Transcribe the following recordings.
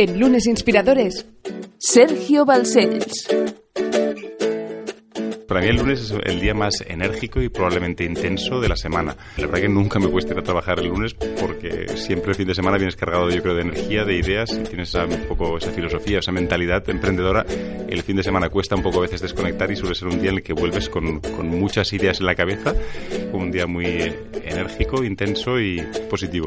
en Lunes Inspiradores, Sergio Balcells. Para mí el lunes es el día más enérgico y probablemente intenso de la semana. La verdad que nunca me cuesta ir a trabajar el lunes porque siempre el fin de semana vienes cargado, yo creo, de energía, de ideas y tienes un poco esa filosofía, esa mentalidad emprendedora. El fin de semana cuesta un poco a veces desconectar y suele ser un día en el que vuelves con muchas ideas en la cabeza. Un día muy enérgico, intenso y positivo.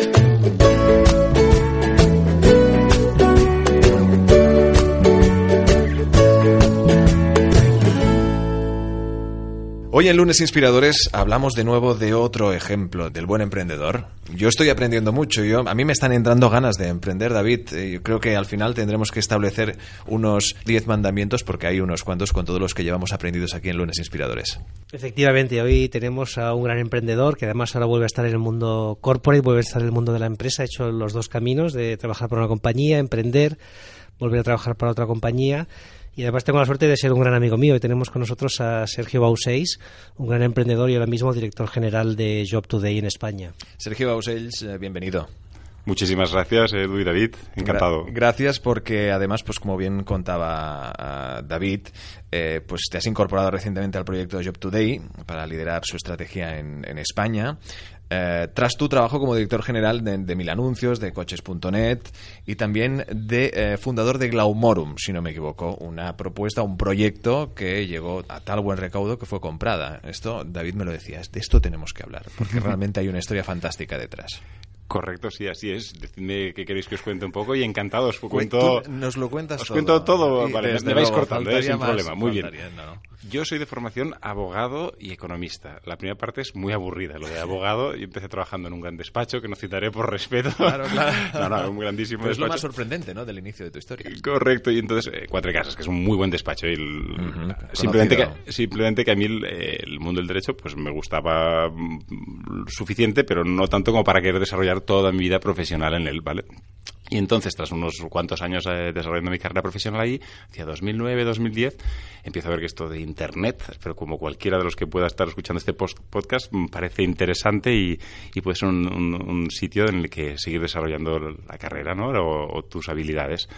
Hoy en Lunes Inspiradores hablamos de nuevo de otro ejemplo del buen emprendedor. Yo estoy aprendiendo mucho, yo, a mí me están entrando ganas de emprender, David. Eh, Yo creo que al final tendremos que establecer unos 10 mandamientos porque hay unos cuantos con todos los que llevamos aprendidos aquí en Lunes Inspiradores. Efectivamente, hoy tenemos a un gran emprendedor que además ahora vuelve a estar en el mundo corporate, vuelve a estar en el mundo de la empresa, ha hecho los dos caminos de trabajar para una compañía, emprender, volver a trabajar para otra compañía. Y además tengo la suerte de ser un gran amigo mío y tenemos con nosotros a Sergio Bauseis, un gran emprendedor y ahora mismo director general de Job Today en España. Sergio Bausells, eh, bienvenido. Muchísimas gracias, Edu y David. Encantado. Gra- gracias porque además, pues como bien contaba ah, David, eh, pues te has incorporado recientemente al proyecto Job Today para liderar su estrategia en, en España. Eh, tras tu trabajo como director general de, de Mil Anuncios, de Coches.net y también de eh, fundador de Glaumorum, si no me equivoco, una propuesta, un proyecto que llegó a tal buen recaudo que fue comprada. Esto, David me lo decía, de esto tenemos que hablar, porque realmente hay una historia fantástica detrás. Correcto, sí, así es. Decidme qué queréis que os cuente un poco y encantado os cuento. Nos lo cuentas Os todo. cuento todo, Y vale, me vais luego, cortando, eh, sin más, problema, muy bien. no. Yo soy de formación abogado y economista. La primera parte es muy aburrida, lo de abogado. y empecé trabajando en un gran despacho que no citaré por respeto. Claro, claro. no, no, un grandísimo Pero es lo despacho. más sorprendente, ¿no? Del inicio de tu historia. Correcto, y entonces eh, Cuatro Casas, que es un muy buen despacho. y el- Ujú, simplemente, que, simplemente que a mí el, el mundo del derecho pues me gustaba mm, suficiente, pero no tanto como para querer desarrollar toda mi vida profesional en él, ¿vale? Y entonces, tras unos cuantos años eh, desarrollando mi carrera profesional ahí, hacia 2009, 2010, empiezo a ver que esto de Internet, pero como cualquiera de los que pueda estar escuchando este post- podcast, parece interesante y, y puede ser un, un- un sitio en el que seguir desarrollando la carrera ¿no? o, o tus habilidades.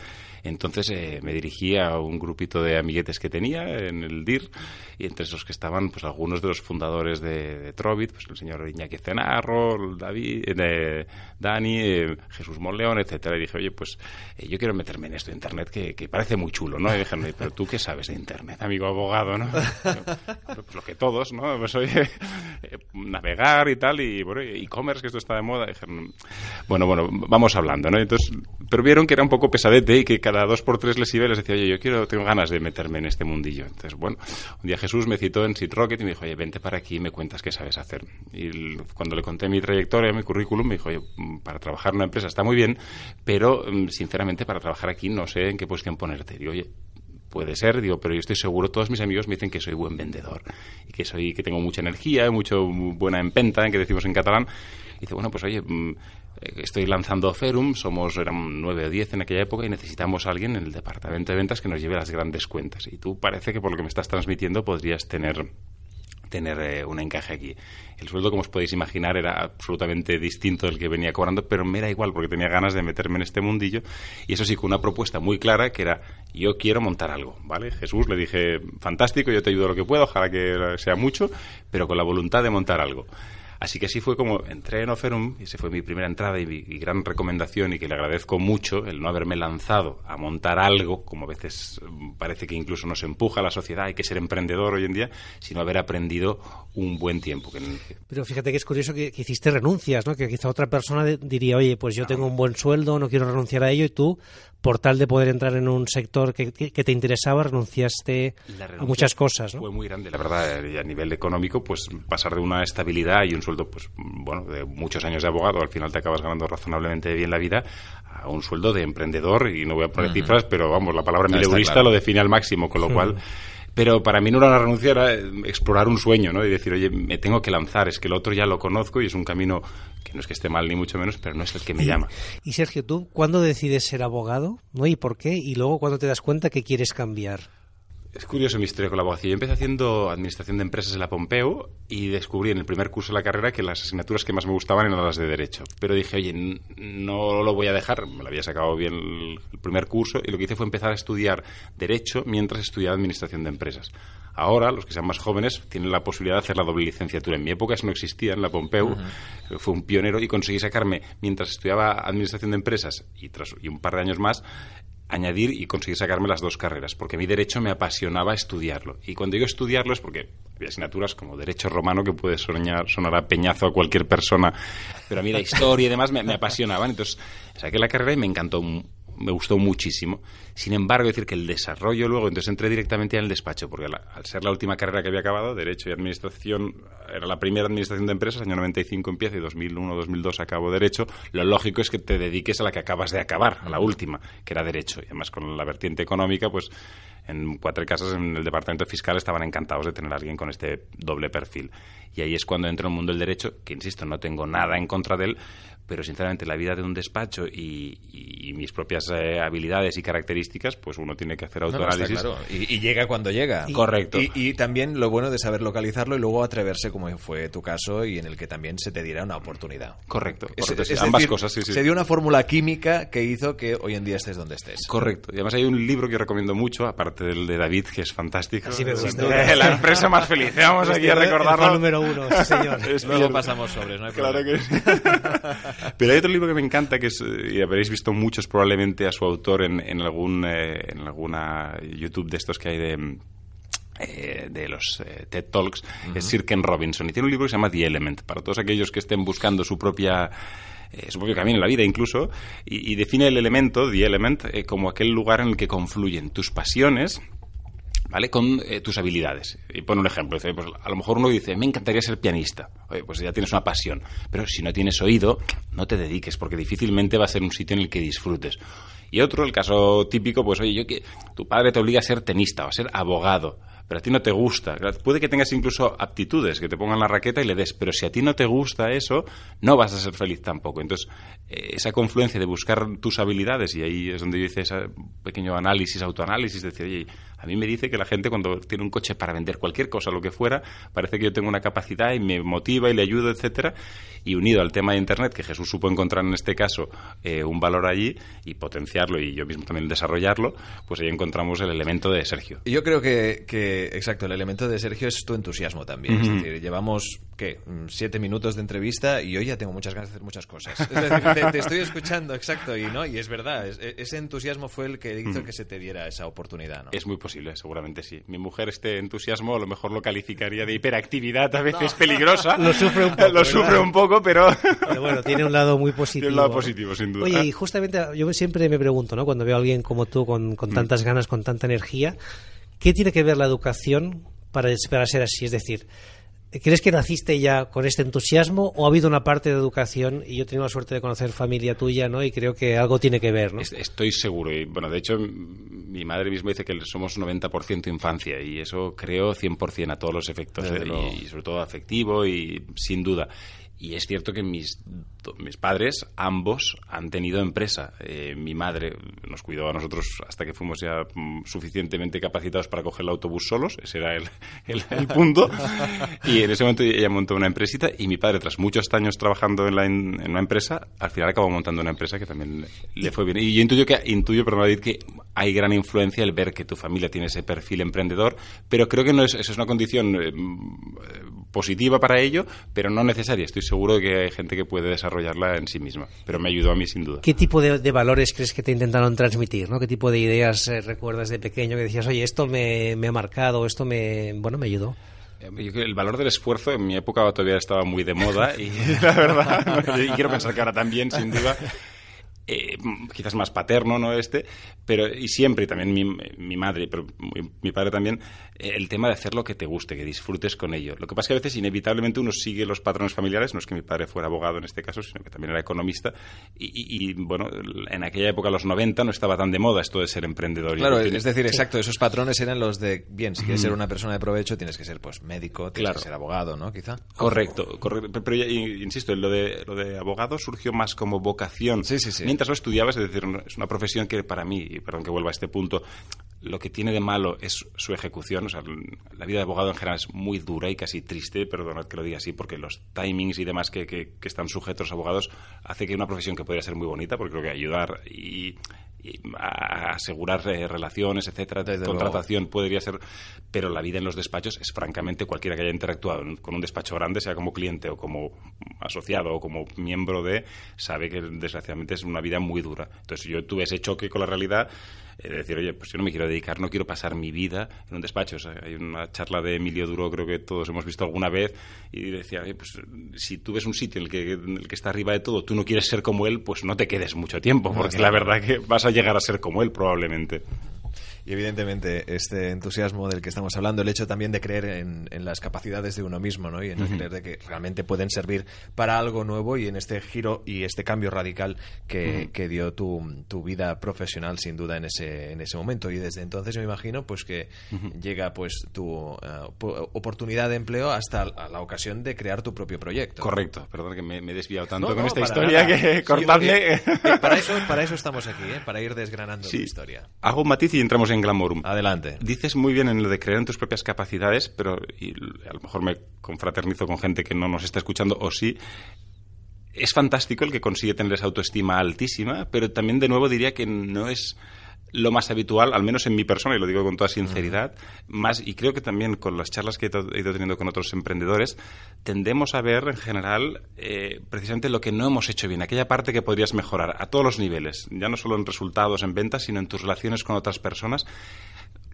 Entonces eh, me dirigí a un grupito de amiguetes que tenía en el DIR y entre esos que estaban pues algunos de los fundadores de, de Trovit, pues el señor Iñaki Cenarro, David, eh, Dani, eh, Jesús Monleón, etcétera. Y dije, oye, pues eh, yo quiero meterme en esto de Internet que, que parece muy chulo, ¿no? Y dijeron, pero tú qué sabes de Internet, amigo abogado, ¿no? pues lo que todos, ¿no? Pues oye, eh, navegar y tal, y bueno, e-commerce, que esto está de moda. Dijeron, bueno, bueno, vamos hablando, ¿no? Entonces, pero vieron que era un poco pesadete y que cada dos por tres les iba y les decía, oye, yo quiero, tengo ganas de meterme en este mundillo. Entonces, bueno, un día Jesús me citó en Seed Rocket y me dijo, oye, vente para aquí y me cuentas qué sabes hacer. Y cuando le conté mi trayectoria, mi currículum, me dijo, oye, mm, para trabajar en una empresa está muy bien, pero mm, sinceramente para trabajar aquí no sé en qué posición ponerte. Digo, oye, puede ser, digo, pero yo estoy seguro, todos mis amigos me dicen que soy buen vendedor y que soy que tengo mucha energía, mucho buena empenta, que decimos en catalán. Y dice, bueno, pues oye, mm, estoy lanzando Ferum, somos eran nueve o diez en aquella época y necesitamos a alguien en el departamento de ventas que nos lleve las grandes cuentas. Y tú parece que por lo que me estás transmitiendo podrías tener tener eh, un encaje aquí. El sueldo, como os podéis imaginar, era absolutamente distinto del que venía cobrando, pero me era igual porque tenía ganas de meterme en este mundillo. Y eso sí, con una propuesta muy clara que era, yo quiero montar algo, ¿vale? Jesús le dije, fantástico, yo te ayudo lo que pueda, ojalá que sea mucho, pero con la voluntad de montar algo. Así que así fue como entré en Oferum, y esa fue mi primera entrada y mi y gran recomendación, y que le agradezco mucho el no haberme lanzado a montar algo, como a veces mm, parece que incluso nos empuja a la sociedad, hay que ser emprendedor hoy en día, sino haber aprendido un buen tiempo. Pero fíjate que es curioso que, que hiciste renuncias, ¿no? Que quizá otra persona de- diría, oye, pues yo tengo un buen sueldo, no quiero renunciar a ello, y tú, por tal de poder entrar en un sector que, te interesaba, renunciaste a muchas cosas. ¿no? Fue muy grande, la verdad, y a nivel económico, pues pasar de una estabilidad y un sueldo, pues bueno, de muchos años de abogado, al final te acabas ganando razonablemente bien la vida, a un sueldo de emprendedor, y no voy a poner cifras, pero vamos, la palabra mileurista lo define al máximo, con lo cual pero para mí no era una renuncia, era explorar un sueño, ¿no? Y decir, oye, me tengo que lanzar, es que el otro ya lo conozco y es un camino que no es que esté mal ni mucho menos, pero no es el que me llama. Y Sergio, ¿tú cuándo decides ser abogado? ¿No? ¿Y por qué? Y luego, ¿cuándo te das cuenta que quieres cambiar? Es curioso mi historia con la abogacía. Yo empecé haciendo administración de empresas en la Pompeu y descubrí en el primer curso de la carrera que las asignaturas que más me gustaban eran las de Derecho. Pero dije, oye, no lo voy a dejar. Me lo había sacado bien el primer curso y lo que hice fue empezar a estudiar Derecho mientras estudiaba administración de empresas. Ahora, los que sean más jóvenes tienen la posibilidad de hacer la doble licenciatura. En mi época eso no existía en la Pompeu. Fue un pionero y conseguí sacarme, mientras estudiaba administración de empresas y, tras, y un par de años más, añadir y conseguir sacarme las dos carreras, porque mi derecho me apasionaba estudiarlo. Y cuando digo estudiarlo es porque había asignaturas como derecho romano que puede soñar, sonar a peñazo a cualquier persona, pero a mí la historia y demás me, me apasionaban. Entonces saqué la carrera y me encantó me gustó muchísimo. Sin embargo, decir que el desarrollo luego, entonces entré directamente en el despacho, porque al ser la última carrera que había acabado, Derecho y Administración, era la primera Administración de Empresas, año 95 empieza y 2001, 2002 acabo Derecho, lo lógico es que te dediques a la que acabas de acabar, a la última, que era Derecho. Y además con la vertiente económica, pues en cuatro casas en el departamento fiscal estaban encantados de tener a alguien con este doble perfil. Y ahí es cuando entro en el mundo del derecho, que insisto, no tengo nada en contra de él, pero sinceramente la vida de un despacho y, mis propias eh, habilidades y características, pues uno tiene que hacer autoanálisis. y, llega cuando llega. Correcto. Y, también lo bueno de saber localizarlo y luego atreverse, como fue tu caso, y en el que también se te diera una oportunidad. Correcto. ambas cosas, sí, sí. Se dio una fórmula química que hizo que hoy en día estés donde estés. Correcto. Y además hay un libro que recomiendo mucho, aparte del de David, que es fantástico. Sí, me la empresa más feliz. Vamos aquí a recordarlo. El número uno, señor. Luego pasamos sobres, no hay Claro que sí. Pero hay otro libro que me encanta, que es, y habréis visto muchos probablemente a su autor en, en algún eh, en alguna YouTube de estos que hay de eh, de los eh, TED Talks, es Sir Ken Robinson. Y tiene un libro que se llama The Element, para todos aquellos que estén buscando su propia su propio camino en la vida incluso, y, y define el elemento, The Element, como aquel lugar en el que confluyen tus pasiones, ¿vale? Con eh, tus habilidades. Y pone un ejemplo. Dice, pues, a lo mejor uno dice, me encantaría ser pianista. Oye, pues ya tienes una pasión. Pero si no tienes oído, no te dediques, porque difícilmente va a ser un sitio en el que disfrutes. Y otro, el caso típico, pues oye, yo que tu padre te obliga a ser tenista o a ser abogado pero a ti no te gusta. Puede que tengas incluso aptitudes, que te pongan la raqueta y le des, pero si a ti no te gusta eso, no vas a ser feliz tampoco. Entonces, eh, esa confluencia de buscar tus habilidades, y ahí es donde yo hice ese pequeño análisis, autoanálisis, decir, oye, a mí me dice que la gente cuando tiene un coche para vender cualquier cosa, lo que fuera, parece que yo tengo una capacidad y me motiva y le ayudo, etcétera, y unido al tema de Internet, que Jesús supo encontrar en este caso eh, un valor allí y potenciarlo y yo mismo también desarrollarlo, pues ahí encontramos el elemento de Sergio. Yo creo que, que exacto, el elemento de Sergio es tu entusiasmo también. Es decir, llevamos, ¿qué? Mm, siete minutos de entrevista y hoy ya tengo muchas ganas de hacer muchas cosas. Es decir, te, estoy escuchando, exacto, y no y es verdad, e, ese entusiasmo fue el que hizo que se te diera esa oportunidad. ¿no? Es muy posible, seguramente sí. Mi mujer este entusiasmo a lo mejor lo calificaría de hiperactividad, a veces peligrosa. lo sufre un poco. Lo sufre un poco, pero... pero... bueno, tiene un lado muy positivo. Tiene un lado positivo, sin duda. Oye, y justamente yo siempre me pregunto, ¿no? Cuando veo a alguien como tú con, con tantas ganas, con tanta energía, ¿qué tiene que ver la educación para, para ser así? Es decir, ¿Crees que naciste ya con este entusiasmo o ha habido una parte de educación y yo he tenido la suerte de conocer familia tuya, ¿no? Y creo que algo tiene que ver, ¿no? Estoy seguro y bueno, de hecho mi madre misma dice que somos 90% infancia y eso creo 100% a todos los efectos ¿eh? y sobre todo afectivo y sin duda. Y es cierto que mis, mis padres, ambos, han tenido empresa. Eh, mi madre nos cuidó a nosotros hasta que fuimos ya mm, suficientemente capacitados para coger el autobús solos, ese era el, el, punto. y en ese momento ella montó una empresita y mi padre, tras muchos años trabajando en, la, en, una empresa, al final acabó montando una empresa que también le fue bien. Y yo intuyo, que, intuyo perdón, David, que hay gran influencia el ver que tu familia tiene ese perfil emprendedor, pero creo que no es, eso es una condición eh, positiva para ello, pero no necesaria. Estoy seguro de que hay gente que puede desarrollarla en sí misma, pero me ayudó a mí sin duda. ¿Qué tipo de, valores crees que te intentaron transmitir? ¿no? ¿Qué tipo de ideas eh, recuerdas de pequeño que decías, oye, esto me, me ha marcado, esto me, bueno, me ayudó? Eh, el valor del esfuerzo en mi época todavía estaba muy de moda y la verdad, y quiero pensar que ahora también, sin duda, eh, quizás más paterno, ¿no? Este, pero y siempre, y también mi, mi madre, pero mi, mi padre también, el tema de hacer lo que te guste, que disfrutes con ello. Lo que pasa es que a veces inevitablemente uno sigue los patrones familiares, no es que mi padre fuera abogado en este caso, sino que también era economista, y, y- y, bueno, en aquella época, los 90, no estaba tan de moda esto de ser emprendedor. Claro, es decir, exacto, esos patrones eran los de, bien, si quieres ser una persona de provecho, tienes que ser pues médico, tienes Claro. que ser abogado, ¿no? Quizá. Correcto, correcto. Pero, insisto, lo de, lo de abogado surgió más como vocación. Sí, sí, sí. Mientras lo estudiabas, es decir, es una profesión que para mí, y perdón que vuelva a este punto, lo que tiene de malo es su ejecución. Sea, la vida de abogado en general es muy dura y casi triste, perdonad que lo diga así, porque los timings y demás que, que- que están sujetos a abogados hace que una profesión que podría ser muy bonita, porque creo que ayudar y, y a asegurar eh, relaciones, etcétera, Desde luego. contratación podría ser, pero la vida en los despachos es francamente cualquiera que haya interactuado en- con un despacho grande, sea como cliente o como asociado o como miembro de, sabe que desgraciadamente es una vida muy dura. Entonces yo tuve ese choque con la realidad eh, de decir, oye, pues yo no me quiero dedicar, no quiero pasar mi vida en un despacho. O sea, hay una charla de Emilio Duro, creo que todos hemos visto alguna vez, y decía, oye, pues si tú ves un sitio en el que, en el que está arriba de todo, tú no quieres ser como él, pues no te quedes mucho tiempo, porque la verdad que vas a llegar a ser como él probablemente. Y evidentemente este entusiasmo del que estamos hablando, el hecho también de creer en, en las capacidades de uno mismo, ¿no? Y en el creer de que realmente pueden servir para algo nuevo y en este giro y este cambio radical que, que dio tu, tu vida profesional sin duda en ese, en ese momento. Y desde entonces me imagino pues que llega pues tu eh, po- oportunidad de empleo hasta la, la ocasión de crear tu propio proyecto. Correcto, perdón que me, me he desviado tanto No, con no, esta historia nada. que Sí, cortadme. eh, para, eso, para eso estamos aquí, ¿eh? para ir desgranando Sí. tu historia. Hago un matiz y entramos en Glamorum. Adelante. Dices muy bien en lo de creer en tus propias capacidades, pero y a lo mejor me confraternizo con gente que no nos está escuchando o sí. Es fantástico el que consigue tener esa autoestima altísima, pero también de nuevo diría que no es lo más habitual, al menos en mi persona, y lo digo con toda sinceridad, más, y creo que también con las charlas que he ido teniendo con otros emprendedores, tendemos a ver en general eh, precisamente lo que no hemos hecho bien, aquella parte que podrías mejorar a todos los niveles, ya no solo en resultados, en ventas, sino en tus relaciones con otras personas.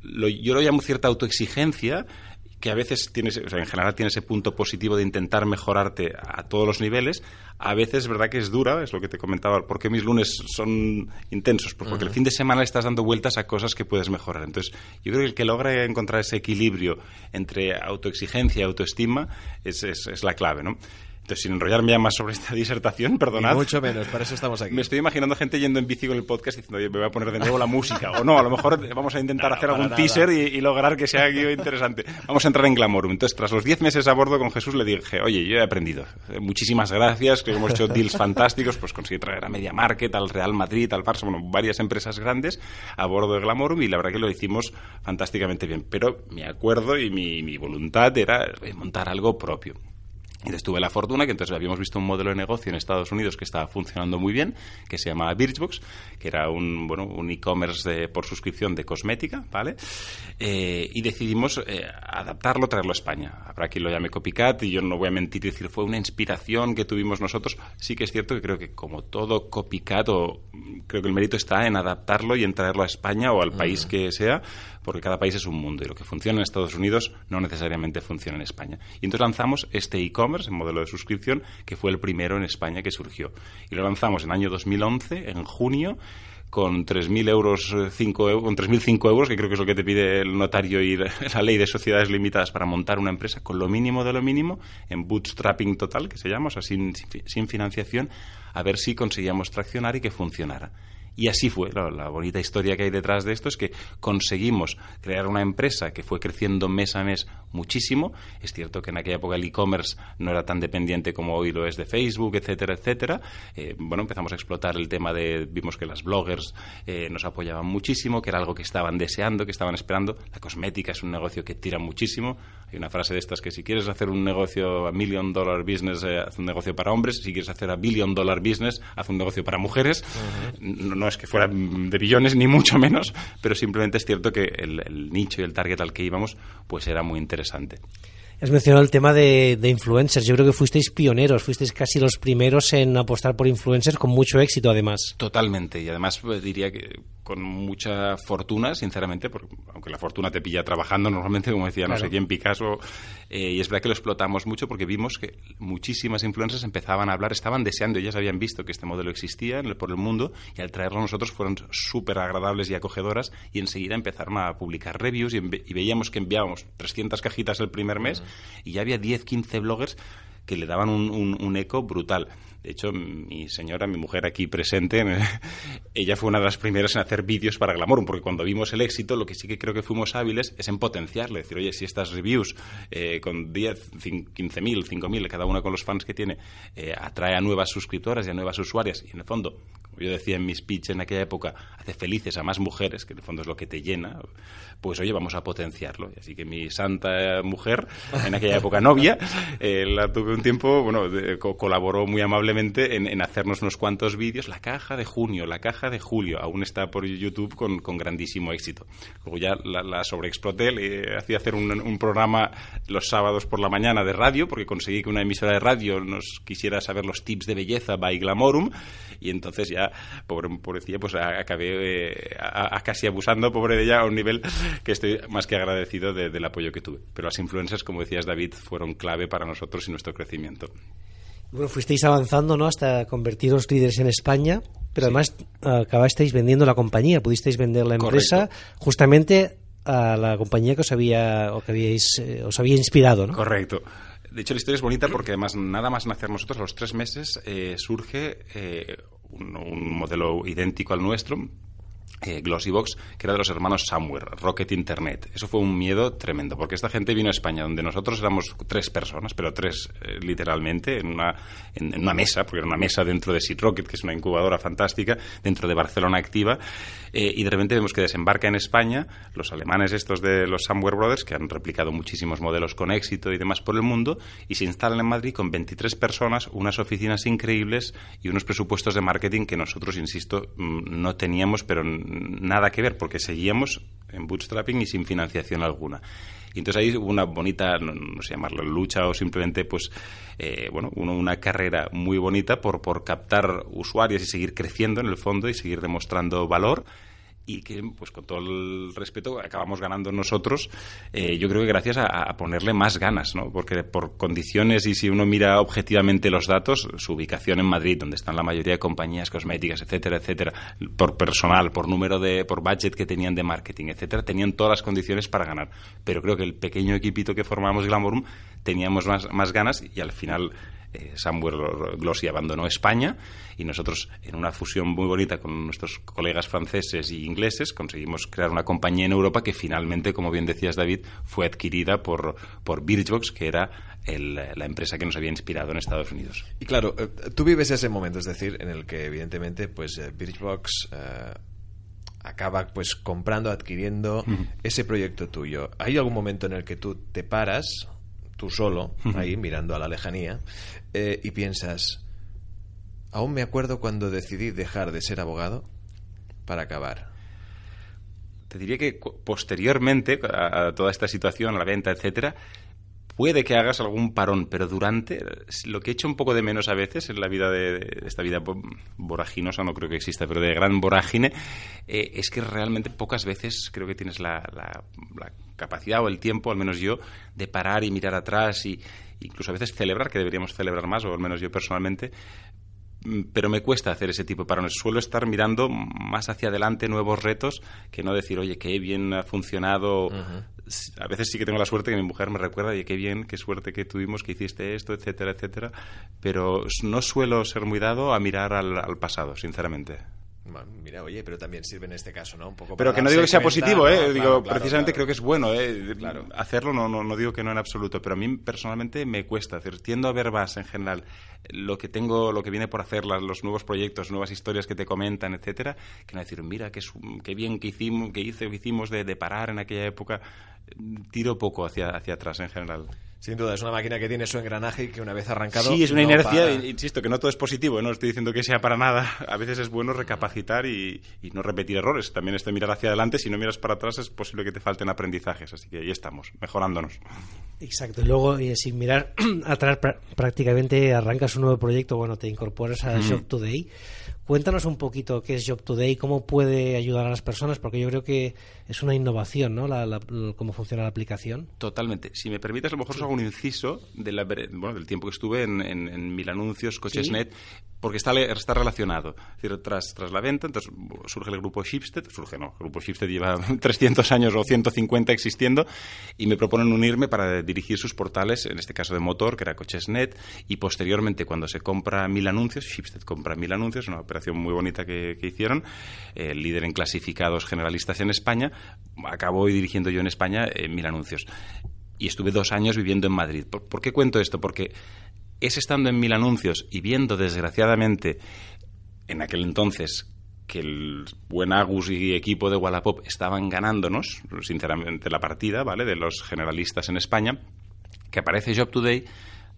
Lo- yo lo llamo cierta autoexigencia que a veces tienes, o sea, en general tiene ese punto positivo de intentar mejorarte a todos los niveles. A veces es verdad que es dura, es lo que te comentaba, porque mis lunes son intensos, Pues porque el fin de semana le estás dando vueltas a cosas que puedes mejorar. Entonces, yo creo que el que logra encontrar ese equilibrio entre autoexigencia y autoestima es, es, es la clave, ¿no? Sin enrollarme ya más sobre esta disertación, perdonad. Mucho menos, para eso estamos aquí. Me estoy imaginando gente yendo en bici con el podcast diciendo, oye, me voy a poner de nuevo la música. O no, a lo mejor vamos a intentar No, hacer algún nada. teaser y, y lograr que sea algo interesante. Vamos a entrar en Glamorum. Entonces, tras los 10 meses a bordo con Jesús, le dije, oye, yo he aprendido. Eh, Muchísimas gracias, creo que hemos hecho deals fantásticos. Pues conseguí traer a Media Market, al Real Madrid, al Barça, bueno, varias empresas grandes a bordo de Glamorum y la verdad que lo hicimos fantásticamente bien. Pero mi acuerdo y mi, mi voluntad era eh, montar algo propio. Y entonces tuve la fortuna que entonces habíamos visto un modelo de negocio en Estados Unidos que estaba funcionando muy bien, que se llamaba Birchbox, que era un bueno un e-commerce de- por suscripción de cosmética, ¿vale? Eh, y decidimos eh, adaptarlo, traerlo a España. Habrá quien lo llame copycat y yo no voy a mentir y decir fue una inspiración que tuvimos nosotros. Sí que es cierto que creo que como todo copycat, o, creo que el mérito está en adaptarlo y en traerlo a España o al país que sea, porque cada país es un mundo y lo que funciona en Estados Unidos no necesariamente funciona en España. Y entonces lanzamos este e-commerce en modelo de suscripción que fue el primero en España que surgió. Y lo lanzamos en año 2011, en junio, con 3.000 euros, eh, cinco eu- con 3.005 euros, que creo que es lo que te pide el notario y la ley de sociedades limitadas para montar una empresa, con lo mínimo de lo mínimo, en bootstrapping total, que se llama, o sea, sin, sin financiación, a ver si conseguíamos traccionar y que funcionara. Y así fue. La, la bonita historia que hay detrás de esto es que conseguimos crear una empresa que fue creciendo mes a mes muchísimo. Es cierto que en aquella época el e-commerce no era tan dependiente como hoy lo es de Facebook, etcétera, etcétera. Eh, bueno, empezamos a explotar el tema de, vimos que las bloggers eh, nos apoyaban muchísimo, que era algo que estaban deseando, que estaban esperando. La cosmética es un negocio que tira muchísimo. Hay una frase de estas que si quieres hacer un negocio a million dollar business, eh, haz un negocio para hombres. Si quieres hacer a billion dollar business, haz un negocio para mujeres. no, no es que fuera de billones, ni mucho menos, pero simplemente es cierto que el, el nicho y el target al que íbamos, pues era muy interesante. Has mencionado el tema de, de influencers. Yo creo que fuisteis pioneros, fuisteis casi los primeros en apostar por influencers con mucho éxito, además. Totalmente, y además pues, diría que con mucha fortuna, sinceramente, porque aunque la fortuna te pilla trabajando normalmente, como decía no sé quién, Picasso, eh, y es verdad que lo explotamos mucho porque vimos que muchísimas influencers empezaban a hablar, estaban deseando, ellas habían visto que este modelo existía por el mundo y al traerlo a nosotros fueron súper agradables y acogedoras y enseguida empezaron a publicar reviews y, veíamos que enviábamos 300 cajitas el primer mes y ya había 10, 15 bloggers que le daban un, eco brutal. De hecho, mi señora, mi mujer aquí presente, ella fue una de las primeras en hacer vídeos para Glamour, porque cuando vimos el éxito, lo que sí que creo que fuimos hábiles es en potenciarle. Decir, oye, si estas reviews eh, con 10, 15.000, 5.000, cada una con los fans que tiene, eh, atrae a nuevas suscriptoras y a nuevas usuarias, y en el fondo, como yo decía en mi speech en aquella época, hace felices a más mujeres, que en el fondo es lo que te llena, pues oye, vamos a potenciarlo. Así que mi santa mujer, en aquella época novia, eh, la tuve un tiempo, bueno, colaboró muy amablemente en, hacernos unos cuantos vídeos. La caja de junio, la caja de julio, aún está por YouTube con, grandísimo éxito. Luego ya la, sobreexploté, le hacía hacer un, programa los sábados por la mañana de radio, porque conseguí que una emisora de radio nos quisiera saber los tips de belleza by Glamorum, y entonces ya, pobre, pobrecilla, pues acabé eh, a, casi abusando, pobre de ella, a un nivel que estoy más que agradecido del apoyo que tuve. Pero las influencias, como decías David, fueron clave para nosotros y nuestro crecimiento. Bueno, fuisteis avanzando ¿no? hasta convertiros líderes en España, pero además acabasteis vendiendo la compañía, pudisteis vender la empresa justamente a la compañía que os había o que habíais, eh, os había inspirado, ¿no? Correcto. De hecho, la historia es bonita porque además nada más nacer nosotros, a los tres meses eh, surge eh, un, modelo idéntico al nuestro, eh, Glossybox, que era de los hermanos Somewhere, Rocket Internet. Eso fue un miedo tremendo, porque esta gente vino a España, donde nosotros éramos tres personas, pero tres eh, literalmente, en una, en, una mesa, porque era una mesa dentro de Seed Rocket, que es una incubadora fantástica, dentro de Barcelona Activa, eh, y de repente vemos que desembarca en España los alemanes estos de los Somewhere Brothers, que han replicado muchísimos modelos con éxito y demás por el mundo, y se instalan en Madrid con 23 personas, unas oficinas increíbles y unos presupuestos de marketing que nosotros, insisto, mm, no teníamos, pero nada que ver, porque seguíamos en bootstrapping y sin financiación alguna. Y entonces ahí hubo una bonita, no, sé llamarlo lucha o simplemente, pues, eh, bueno, una carrera muy bonita por, por captar usuarios y seguir creciendo en el fondo y seguir demostrando valor y que, pues con todo el respeto, acabamos ganando nosotros, eh, yo creo que gracias a, ponerle más ganas, ¿no? Porque por condiciones y si uno mira objetivamente los datos, su ubicación en Madrid, donde están la mayoría de compañías cosméticas, etcétera, etcétera, por personal, por número de, por budget que tenían de marketing, etcétera, tenían todas las condiciones para ganar. Pero creo que el pequeño equipito que formamos Glamourum teníamos más, más ganas y al final eh, Samuel Glossy abandonó España y nosotros, en una fusión muy bonita con nuestros colegas franceses y ingleses, conseguimos crear una compañía en Europa que finalmente, como bien decías David, fue adquirida por, por Birchbox, que era la empresa que nos había inspirado en Estados Unidos. Y claro, eh, tú vives ese momento, es decir, en el que evidentemente pues eh, Birchbox acaba pues comprando, adquiriendo ese proyecto tuyo. ¿Hay algún momento en el que tú te paras tú solo, ahí mirando a la lejanía, eh, y piensas, aún me acuerdo cuando decidí dejar de ser abogado para acabar. Te diría que posteriormente a toda esta situación, a la venta, etcétera, puede que hagas algún parón, pero durante, lo que he hecho un poco de menos a veces en la vida de, esta vida voraginosa, no creo que exista, pero de gran vorágine, eh, es que realmente pocas veces creo que tienes la, capacidad o el tiempo, al menos yo, de parar y mirar atrás y incluso a veces celebrar, que deberíamos celebrar más, o al menos yo personalmente, pero me cuesta hacer ese tipo de parones. Suelo estar mirando más hacia adelante nuevos retos que no decir, oye, qué bien ha funcionado, a veces sí que tengo la suerte que mi mujer me recuerda, y qué bien, qué suerte que tuvimos, que hiciste esto, etcétera, etcétera. Pero no suelo ser muy dado a mirar al pasado, sinceramente mira, oye, pero también sirve en este caso, ¿no? Un poco pero que no digo que sea positivo, ¿eh? digo, precisamente creo que es bueno, ¿eh? Hacerlo no, no, no, digo que no en absoluto, pero a mí personalmente me cuesta. hacer tiendo a ver más en general lo que tengo, lo que viene por hacer, los nuevos proyectos, nuevas historias que te comentan, etcétera, que no decir, mira, qué, qué bien que hicimos, que hice, que hicimos de, de parar en aquella época. Tiro poco hacia, hacia atrás en general. Sin duda, es una máquina que tiene su engranaje y que una vez arrancado. Sí, es una inercia, insisto, que no todo es positivo, no estoy diciendo que sea para nada. A veces es bueno recapacitar y, no repetir errores. También este mirar hacia adelante, si no miras para atrás es posible que te falten aprendizajes. Así que ahí estamos, mejorándonos. Exacto, y luego eh, sin mirar atrás prácticamente arrancas un nuevo proyecto, bueno, te incorporas a Shop Today Cuéntanos un poquito qué es Job Today, cómo puede ayudar a las personas, porque yo creo que es una innovación, ¿no? La, cómo funciona la aplicación. Totalmente. Si me permites, a lo mejor os hago un inciso de la, bueno, del tiempo que estuve en, en, Mil Anuncios, Cochesnet, porque está, está relacionado. Es decir, tras, tras la venta, entonces surge el grupo Shipstead, surge no, el grupo Shipstead lleva 300 años o 150 existiendo, y me proponen unirme para dirigir sus portales, en este caso de motor, que era Cochesnet, y posteriormente, cuando se compra Mil Anuncios, Shipstead compra Mil Anuncios, una operación muy bonita que, hicieron, el líder en clasificados generalistas en España, acabó dirigiendo yo en España eh, mil anuncios. Y estuve dos años viviendo en Madrid. ¿Por, qué cuento esto? Porque es estando en mil anuncios y viendo, desgraciadamente, en aquel entonces que el buen Agus y equipo de Wallapop estaban ganándonos, sinceramente, la partida, ¿vale?, de los generalistas en España, que aparece Job Today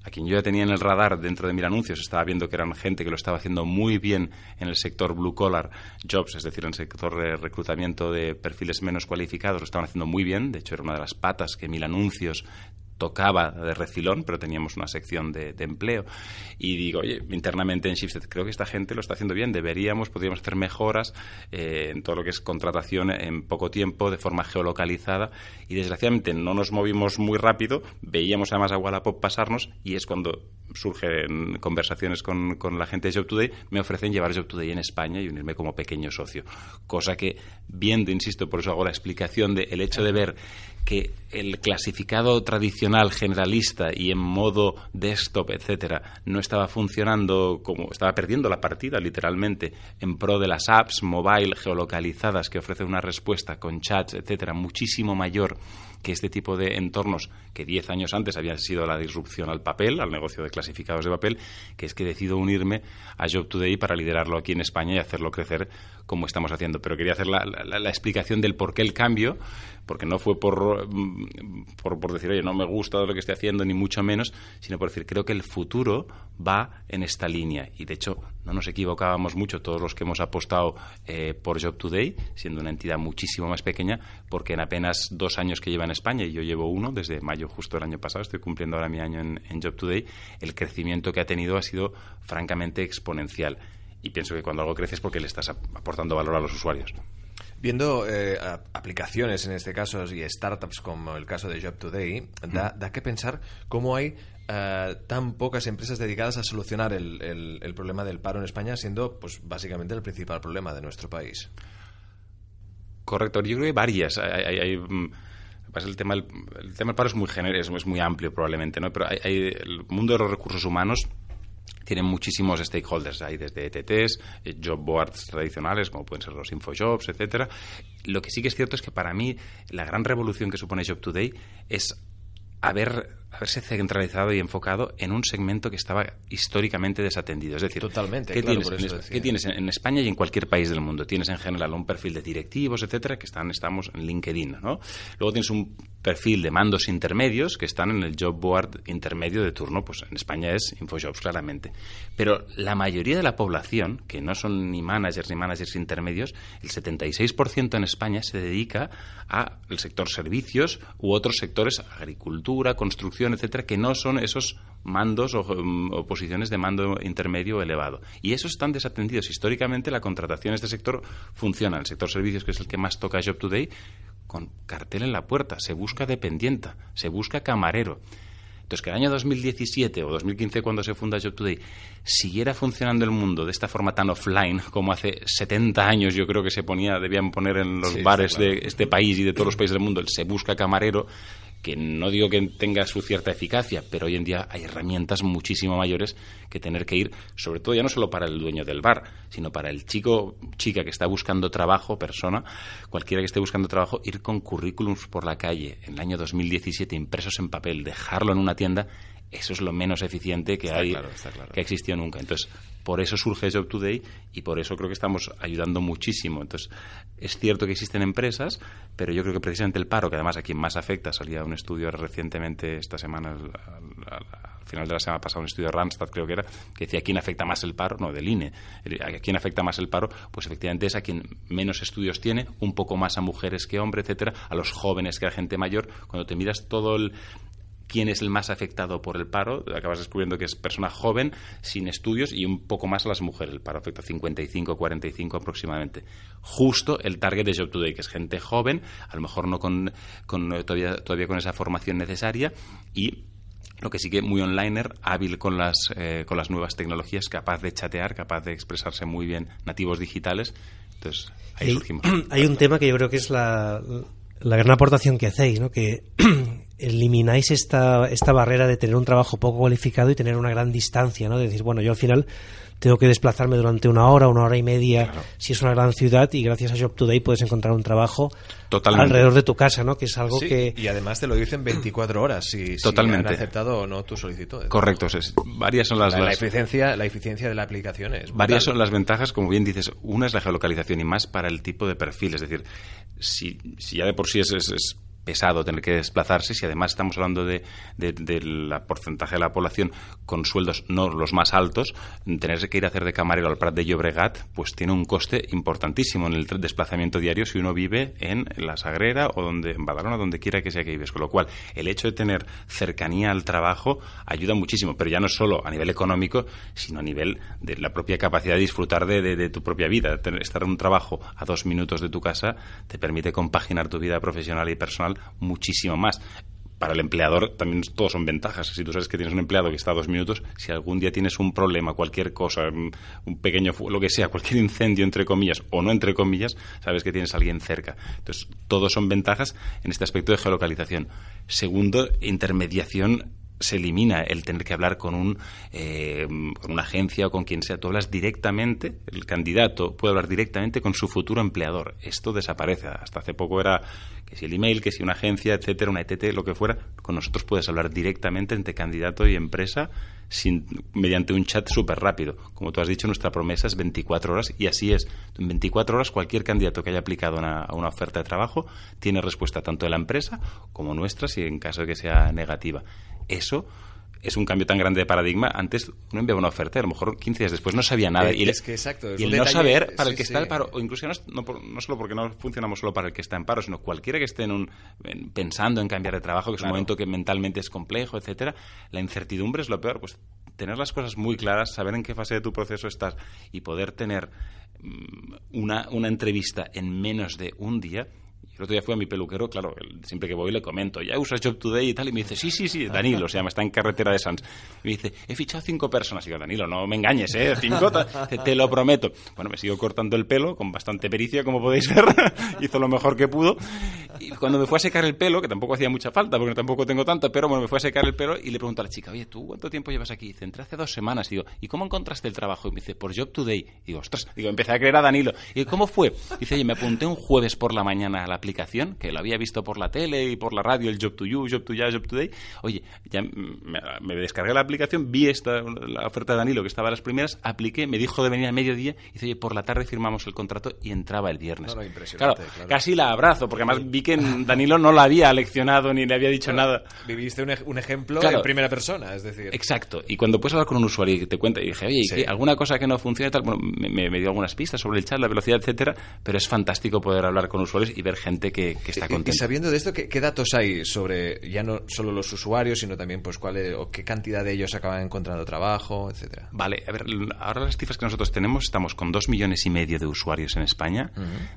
a quien yo ya tenía en el radar dentro de mis anuncios, estaba viendo que eran gente que lo estaba haciendo muy bien en el sector blue collar jobs, es decir, en el sector de reclutamiento de perfiles menos cualificados, lo estaban haciendo muy bien. De hecho, era una de las patas que mil anuncios tocaba de refilón, pero teníamos una sección de, empleo. Y digo, oye, internamente en Shifted, creo que esta gente lo está haciendo bien, deberíamos, podríamos hacer mejoras eh, en todo lo que es contratación en poco tiempo, de forma geolocalizada. Y desgraciadamente no nos movimos muy rápido, veíamos además a Wallapop pasarnos y es cuando surgen conversaciones con, con la gente de Job Today, me ofrecen llevar Job Today en España y unirme como pequeño socio. Cosa que, viendo, insisto, por eso hago la explicación del el hecho de ver que el clasificado tradicional generalista y en modo desktop, etcétera, no estaba funcionando como estaba perdiendo la partida literalmente en pro de las apps mobile geolocalizadas que ofrecen una respuesta con chats, etcétera, muchísimo mayor que este tipo de entornos que diez años antes habían sido la disrupción al papel, al negocio de clasificados de papel, que es que decido unirme a Job Today para liderarlo aquí en España y hacerlo crecer como estamos haciendo. Pero quería hacer la, explicación del por qué el cambio, porque no fue por, por, por, decir, oye, no me gusta lo que estoy haciendo, ni mucho menos, sino por decir, creo que el futuro va en esta línea. Y de hecho, no nos equivocábamos mucho todos los que hemos apostado eh, por Job Today, siendo una entidad muchísimo más pequeña, porque en apenas dos años que lleva en España, y yo llevo uno desde mayo justo del año pasado, estoy cumpliendo ahora mi año en, en Job Today, el crecimiento que ha tenido ha sido francamente exponencial. Y pienso que cuando algo crece es porque le estás aportando valor a los usuarios. Viendo eh, aplicaciones en este caso y startups como el caso de Job Today, da, da que pensar cómo hay eh, tan pocas empresas dedicadas a solucionar el, el, problema del paro en España, siendo pues básicamente el principal problema de nuestro país. Correcto, yo creo que hay varias. Hay, mm, el tema, el tema del paro es muy generoso, es muy amplio probablemente, ¿no? pero hay, el mundo de los recursos humanos tienen muchísimos stakeholders. Hay desde ETTs, job boards tradicionales, como pueden ser los infojobs, etcétera. Lo que sí que es cierto es que para mí la gran revolución que supone Job Today es haber haberse centralizado y enfocado en un segmento que estaba históricamente desatendido. Es decir, Totalmente, ¿qué, tienes, en, tienes, en, España y en cualquier país del mundo? Tienes en general un perfil de directivos, etcétera, que están, estamos en LinkedIn, ¿no? Luego tienes un perfil de mandos intermedios que están en el job board intermedio de turno, pues en España es Infojobs, claramente. Pero la mayoría de la población, que no son ni managers ni managers intermedios, el 76% en España se dedica al sector servicios u otros sectores, agricultura, construcción, etcétera, que no son esos mandos mm, o, posiciones de mando intermedio elevado. Y esos están desatendidos. Históricamente la contratación en este sector funciona. El sector servicios, que es el que más toca Job Today, con cartel en la puerta. Se busca dependienta, se busca camarero. Entonces, que el año 2017 o 2015, cuando se funda Job Today, siguiera funcionando el mundo de esta forma tan offline como hace 70 años yo creo que se ponía, debían poner en los bares de este país y de todos los países del mundo el se busca camarero, que no digo que tenga su cierta eficacia, pero hoy en día hay herramientas muchísimo mayores que tener que ir, sobre todo ya no solo para el dueño del bar, sino para el chico, chica que está buscando trabajo, persona, cualquiera que esté buscando trabajo, ir con currículums por la calle. En el año 2017 impresos en papel, dejarlo en una tienda, eso es lo menos eficiente que hay, que ha existido nunca. Entonces, por eso surge Job Today y por eso creo que estamos ayudando muchísimo. Entonces, es cierto que existen empresas, pero yo creo que precisamente el paro, que además a quien más afecta, salía un estudio recientemente esta semana, al, final de la semana pasada, un estudio de Randstad creo que era, que decía a quién afecta más el paro, no, del INE, a quién afecta más el paro, pues efectivamente es a quien menos estudios tiene, un poco más a mujeres que hombres, etcétera, a los jóvenes que a la gente mayor. Cuando te miras todo el quién es el más afectado por el paro. Acabas descubriendo que es persona joven, sin estudios y un poco más a las mujeres. El paro afecta a 55, 45 aproximadamente. Justo el target de Job Today, que es gente joven, a lo mejor no con, todavía, todavía con esa formación necesaria y lo que sí que muy onliner, hábil con las, eh, con las nuevas tecnologías, capaz de chatear, capaz de expresarse muy bien, nativos digitales. Entonces, ahí hay, surgimos. Hay un tema que yo creo que es la, la gran aportación que hacéis, ¿no? que elimináis esta, esta barrera de tener un trabajo poco cualificado y tener una gran distancia, ¿no? de decir, bueno, yo al final tengo que desplazarme durante una hora, una hora y media, si es una gran ciudad, y gracias a Job Today puedes encontrar un trabajo alrededor de tu casa, ¿no? Que es algo que... Y además te lo dicen 24 horas, si, Totalmente. han aceptado o no tu solicitud. Correcto, varias son las, la, eficiencia, la eficiencia de la aplicación es Varias son las ventajas, como bien dices, una es la geolocalización y más para el tipo de perfil, es decir, si, si ya de por sí es pesado tener que desplazarse, si además estamos hablando de, la porcentaje de la población con sueldos no los más altos, tener que ir a hacer de camarero al Prat de Llobregat, pues tiene un coste importantísimo en el desplazamiento diario si uno vive en La Sagrera o donde, en Badalona, donde quiera que sea que vives. Con lo cual, el hecho de tener cercanía al trabajo ayuda muchísimo, pero ya no solo a nivel económico, sino a nivel de la propia capacidad de disfrutar de, tu propia vida. estar en un trabajo a dos minutos de tu casa te permite compaginar tu vida profesional y personal muchísimo más para el empleador también todos son ventajas. Si tú sabes que tienes un empleado que está dos minutos, si algún día tienes un problema, cualquier cosa, un pequeño, lo que sea, cualquier incendio, entre comillas, o no entre comillas, sabes que tienes a alguien cerca. Entonces, todos son ventajas en este aspecto de geolocalización. Segundo, intermediación se elimina el tener que hablar con, un, eh, con una agencia o con quien sea. Tú hablas directamente, el candidato puede hablar directamente con su futuro empleador. Esto desaparece. Hasta hace poco era que si el email, que si una agencia, etcétera, una ETT, lo que fuera. Con nosotros puedes hablar directamente entre candidato y empresa sin, mediante un chat súper rápido. Como tú has dicho, nuestra promesa es 24 horas y así es. En 24 horas cualquier candidato que haya aplicado a una oferta de trabajo tiene respuesta tanto de la empresa como nuestra si en caso de que sea negativa. Eso es un cambio tan grande de paradigma. Antes uno enviaba una oferta, a lo mejor 15 días después no sabía nada. Eh, y es que exacto. y el no saber para el que está en paro, o incluso no, no, solo porque no funcionamos solo para el que está en paro, sino cualquiera que esté en un, pensando en cambiar de trabajo, que es un momento que mentalmente es complejo, etcétera, la incertidumbre es lo peor. Pues tener las cosas muy claras, saber en qué fase de tu proceso estás y poder tener mm, una, una entrevista en menos de un día el otro día fui a mi peluquero, claro, siempre que voy le comento, ya usas Job Today y tal, y me dice, sí, sí, sí, Danilo, se llama, está en carretera de Sans. Y me dice, he fichado cinco personas. Y digo, Danilo, no me engañes, ¿eh? Cinco, te, lo prometo. Bueno, me sigo cortando el pelo con bastante pericia, como podéis ver. Hizo lo mejor que pudo. Y cuando me fue a secar el pelo, que tampoco hacía mucha falta, porque tampoco tengo tanto, pero bueno, me fue a secar el pelo y le pregunto a la chica, oye, ¿tú cuánto tiempo llevas aquí? Y dice, entré hace dos semanas. Y digo, ¿y cómo encontraste el trabajo? Y me dice, por Job Today. Y digo, ostras, digo, empecé a creer a Danilo. Y ¿cómo fue? Dice, oye, me apunté un jueves por la mañana a la aplicación, que la había visto por la tele y por la radio, el Job to You, Job to Ya, Job Today. Oye, ya me, descargué la aplicación, vi esta, la oferta de Danilo, que estaba a las primeras, apliqué, me dijo de venir a mediodía, y dice, oye, por la tarde firmamos el contrato y entraba el viernes. claro, casi la abrazo, porque además vi que Danilo no la había leccionado ni le había dicho nada. Viviste un, ejemplo en primera persona, es decir. Exacto. Y cuando puedes hablar con un usuario y te cuenta, y dije, oye, ¿alguna cosa que no funciona y tal? Bueno, me, dio algunas pistas sobre el chat, la velocidad, etcétera, pero es fantástico poder hablar con usuarios y ver gente que, que está contenta. Y sabiendo de esto, ¿qué, datos hay sobre ya no solo los usuarios, sino también pues cuál o qué cantidad de ellos acaban encontrando trabajo, etcétera? Vale, a ver, ahora las cifras que nosotros tenemos, estamos con dos millones y medio de usuarios en España,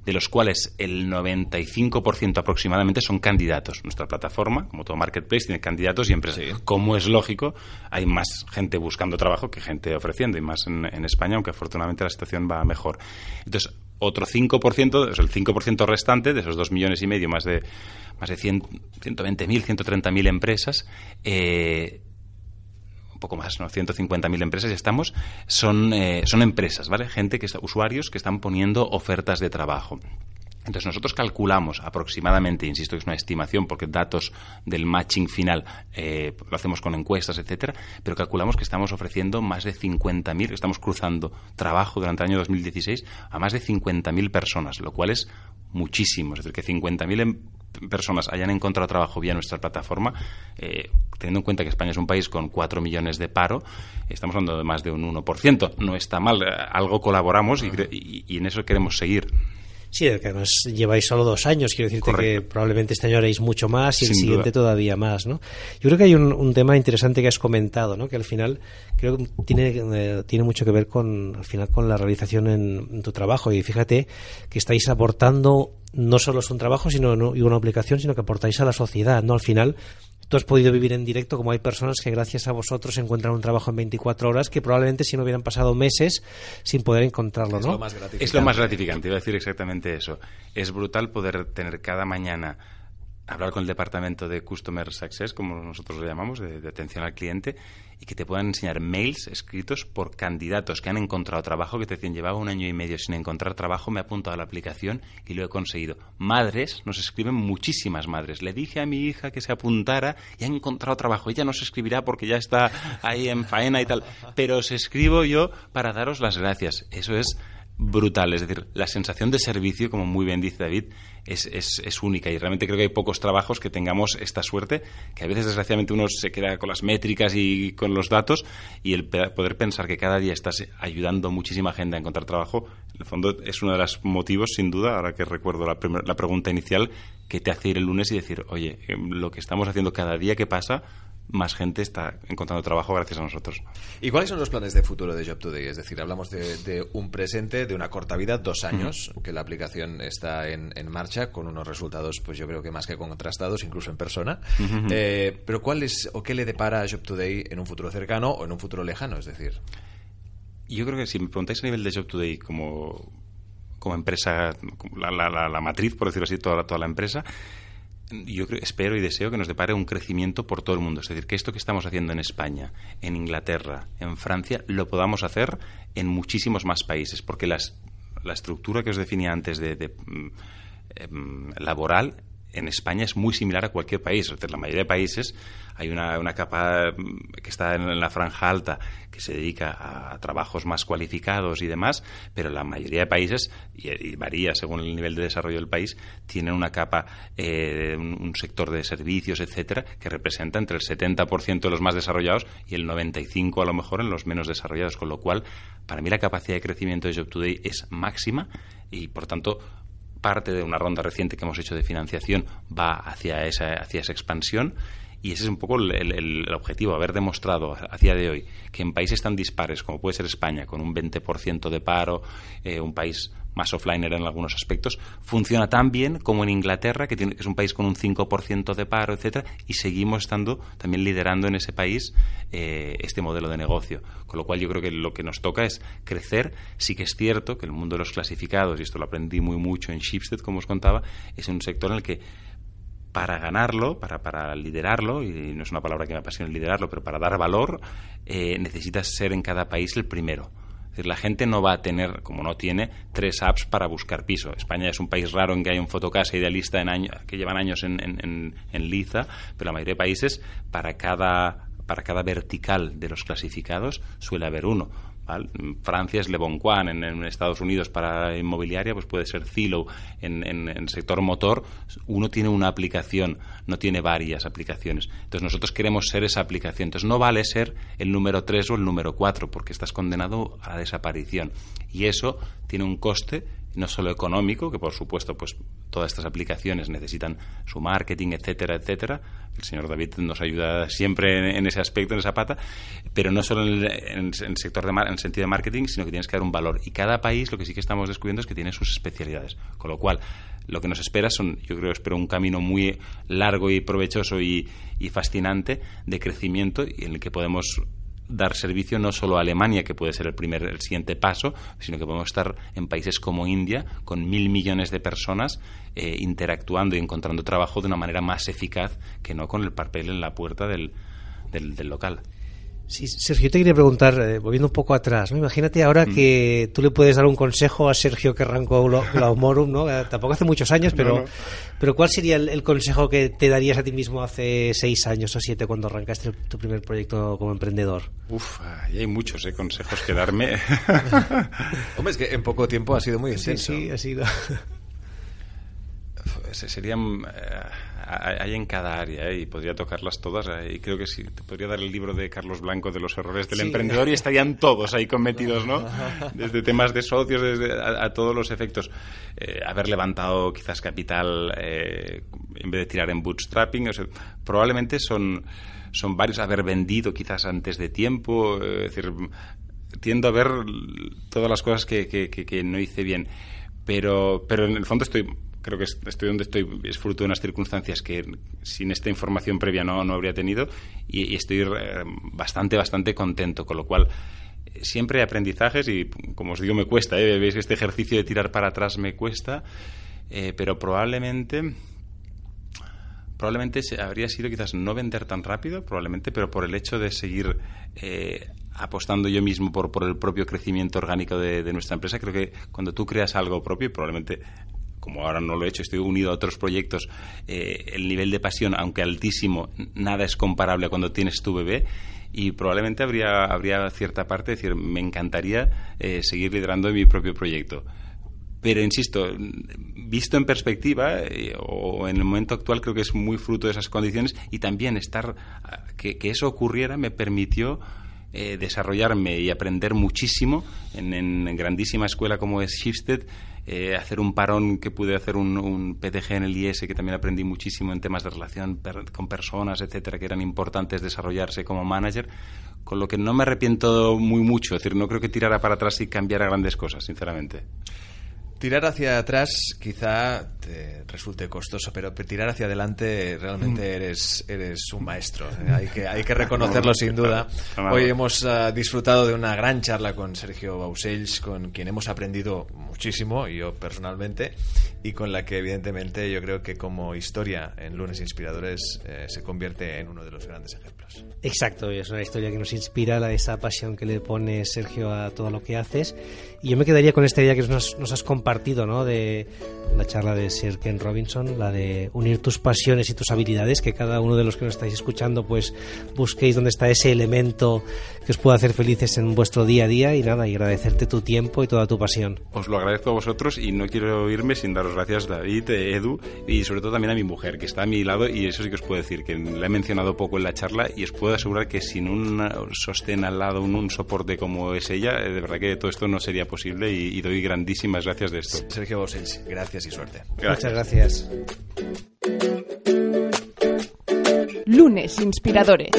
de los cuales el 95% aproximadamente son candidatos. Nuestra plataforma, como todo marketplace, tiene candidatos y empresas. Como es lógico, hay más gente buscando trabajo que gente ofreciendo, y más en, en España, aunque afortunadamente la situación va mejor. Entonces, otro 5%, es el 5% restante de esos 2 millones y medio, más de, más de 100, 120.000, 130.000 empresas, eh, un poco más, ¿no? 150.000 empresas ya estamos, son, eh, son empresas, ¿vale? Gente que usuarios que están poniendo ofertas de trabajo. Entonces nosotros calculamos aproximadamente, insisto que es una estimación porque datos del matching final eh, lo hacemos con encuestas, etcétera, pero calculamos que estamos ofreciendo más de 50.000, que estamos cruzando trabajo durante el año 2016 a más de 50.000 personas, lo cual es muchísimo. Es decir, que 50.000 em, personas hayan encontrado trabajo vía nuestra plataforma, eh, teniendo en cuenta que España es un país con 4 millones de paro, estamos hablando de más de un 1%. No está mal, eh, algo colaboramos y en eso queremos seguir. Sí, que además lleváis solo dos años, quiero decirte que probablemente este año haréis mucho más y el siguiente todavía más, ¿no? Yo creo que hay un, tema interesante que has comentado, ¿no? Que al final creo que tiene, eh, tiene mucho que ver con, al final, con la realización en, tu trabajo y fíjate que estáis aportando no solo es un trabajo sino y una aplicación, sino que aportáis a la sociedad, ¿no? Al final tú has podido vivir en directo como hay personas que gracias a vosotros encuentran un trabajo en 24 horas que probablemente si no hubieran pasado meses sin poder encontrarlo, ¿no? Es lo más gratificante, iba a decir exactamente eso. Es brutal poder tener cada mañana hablar con el departamento de Customer Success, como nosotros lo llamamos, de, atención al cliente, y que te puedan enseñar mails escritos por candidatos que han encontrado trabajo, que te decían, llevaba un año y medio sin encontrar trabajo, me he apuntado a la aplicación y lo he conseguido. Madres, nos escriben muchísimas madres. Le dije a mi hija que se apuntara y ha encontrado trabajo. Ella no se escribirá porque ya está ahí en faena y tal, pero os escribo yo para daros las gracias. Eso es brutal. Es decir, la sensación de servicio, como muy bien dice David, es, es, única y realmente creo que hay pocos trabajos que tengamos esta suerte, que a veces desgraciadamente uno se queda con las métricas y con los datos y el poder pensar que cada día estás ayudando muchísima gente a encontrar trabajo, en el fondo es uno de los motivos, sin duda, ahora que recuerdo la, la pregunta inicial, que te hace ir el lunes y decir, oye, em, lo que estamos haciendo cada día que pasa más gente está encontrando trabajo gracias a nosotros. ¿Y cuáles son los planes de futuro de Job Today? Es decir, hablamos de, un presente, de una corta vida, dos años, que la aplicación está en, marcha con unos resultados, pues yo creo que más que contrastados, incluso en persona. Eh, pero ¿cuál es o qué le depara a Job Today en un futuro cercano o en un futuro lejano? Es decir, yo creo que si me preguntáis a nivel de Job Today como, como empresa, la, la, matriz, por decirlo así, toda, toda la empresa, yo espero y deseo que nos depare un crecimiento por todo el mundo. Es decir, que esto que estamos haciendo en España, en Inglaterra, en Francia, lo podamos hacer en muchísimos más países, porque la estructura que os definía antes de, mm, em, laboral en España es muy similar a cualquier país. En la mayoría de países hay una, capa mm, que está en la franja alta que se dedica a trabajos más cualificados y demás, pero la mayoría de países, y, varía según el nivel de desarrollo del país, tienen una capa, eh, un, sector de servicios, etcétera, que representa entre el 70% de los más desarrollados y el 95% a lo mejor en los menos desarrollados, con lo cual, para mí la capacidad de crecimiento de Job Today es máxima y, por tanto, parte de una ronda reciente que hemos hecho de financiación va hacia esa, hacia esa expansión y ese es un poco el, objetivo, haber demostrado a día de hoy que en países tan dispares como puede ser España, con un 20% de paro, eh, un país más offline en algunos aspectos, funciona tan bien como en Inglaterra, que, tiene, que es un país con un 5% de paro, etcétera, y seguimos estando también liderando en ese país eh, este modelo de negocio. Con lo cual yo creo que lo que nos toca es crecer. Sí que es cierto que el mundo de los clasificados, y esto lo aprendí muy mucho en Shipstead, como os contaba, es un sector en el que para ganarlo, para, para liderarlo, y no es una palabra que me apasiona liderarlo, pero para dar valor, eh, necesitas ser en cada país el primero. Es decir, la gente no va a tener, como no tiene, tres apps para buscar piso. España es un país raro en que hay un fotocasa idealista en que llevan años en Liza, pero la mayoría de países, para cada, para cada vertical de los clasificados, suele haber uno Francia es Le Bon Coin, en, Estados Unidos para inmobiliaria pues puede ser Zillow, en, sector motor uno tiene una aplicación, no tiene varias aplicaciones. Entonces nosotros queremos ser esa aplicación. Entonces no vale ser el número 3 o el número 4 porque estás condenado a la desaparición. Y eso tiene un coste no solo económico, que por supuesto pues todas estas aplicaciones necesitan su marketing, etcétera, etcétera. El señor David nos ayuda siempre en, ese aspecto, en esa pata, pero no solo en el, sector de en el sentido de marketing, sino que tienes que dar un valor. Y cada país lo que sí que estamos descubriendo es que tiene sus especialidades. Con lo cual, lo que nos espera son, yo creo, espero un camino muy largo y provechoso y, y fascinante de crecimiento en el que podemos dar servicio no solo a Alemania, que puede ser el primer, el siguiente paso, sino que podemos estar en países como India, con mil millones de personas eh, interactuando y encontrando trabajo de una manera más eficaz que no con el papel en la puerta del, del local. Sí, Sergio, yo te quería preguntar, eh, volviendo un poco atrás, ¿no? imagínate ahora mm. que tú le puedes dar un consejo a Sergio que arrancó Glaumorum, ¿no? Eh, tampoco hace muchos años, pero, pero ¿cuál sería el, consejo que te darías a ti mismo hace seis años o siete cuando arrancaste tu primer proyecto como emprendedor? Uf, hay muchos ¿eh? consejos que darme. Hombre, es que en poco tiempo ha sido muy intenso. Sí, sí, ha sido. serían hay en cada área ¿eh? y podría tocarlas todas. ¿eh? Y creo que sí, te podría dar el libro de Carlos Blanco de los errores del emprendedor y estarían todos ahí cometidos, ¿no? Desde temas de socios desde a, todos los efectos. Eh, haber levantado quizás capital en vez de tirar en bootstrapping, probablemente son, son varios. Haber vendido quizás antes de tiempo, es decir, tiendo a ver todas las cosas que, que, que no hice bien. Pero, pero en el fondo estoy creo que estoy donde estoy es fruto de unas circunstancias que sin esta información previa no, no habría tenido y, estoy eh, bastante, bastante contento, con lo cual siempre hay aprendizajes y como os digo me cuesta, ¿eh? veis este ejercicio de tirar para atrás me cuesta, eh, pero probablemente probablemente habría sido quizás no vender tan rápido, probablemente, pero por el hecho de seguir eh, apostando yo mismo por, por el propio crecimiento orgánico de, de, nuestra empresa, creo que cuando tú creas algo propio, probablemente como ahora no lo he hecho, estoy unido a otros proyectos, eh, el nivel de pasión, aunque altísimo, nada es comparable a cuando tienes tu bebé y probablemente habría, habría cierta parte de decir, me encantaría eh, seguir liderando mi propio proyecto. Pero insisto, visto en perspectiva eh, o en el momento actual creo que es muy fruto de esas condiciones y también estar que, eso ocurriera me permitió desarrollarme y aprender muchísimo en, en, grandísima escuela como es Shifted eh, hacer un parón que pude hacer un, PTG en el IS, que también aprendí muchísimo en temas de relación con personas, etcétera, que eran importantes desarrollarse como manager, con lo que no me arrepiento muy mucho, es decir, no creo que tirara para atrás y cambiara grandes cosas, sinceramente. Tirar hacia atrás quizá te resulte costoso, pero tirar hacia adelante realmente mm. eres, eres un maestro. Hay que, hay que reconocerlo sin duda. Hoy hemos ah, disfrutado de una gran charla con Sergio Bausells, con quien hemos aprendido muchísimo, yo personalmente, y con la que evidentemente yo creo que como historia en Lunes Inspiradores eh, se convierte en uno de los grandes ejemplos. Exacto, es una historia que nos inspira, la, esa pasión que le pone Sergio a todo lo que haces. Y yo me quedaría con esta idea que nos, nos has compartido, ¿no? De la charla de Sir Ken Robinson, la de unir tus pasiones y tus habilidades, que cada uno de los que nos estáis escuchando, pues busquéis dónde está ese elemento que os pueda hacer felices en vuestro día a día y nada, y agradecerte tu tiempo y toda tu pasión. Os lo agradezco a vosotros y no quiero irme sin daros gracias, David, Edu, y sobre todo también a mi mujer, que está a mi lado, y eso sí que os puedo decir, que la he mencionado poco en la charla y os puedo asegurar que sin un sostén al lado, un, soporte como es ella, eh, de verdad que todo esto no sería posible y, doy grandísimas gracias de esto. Sergio Bosels, gracias y suerte. Muchas gracias. Lunes Inspiradores.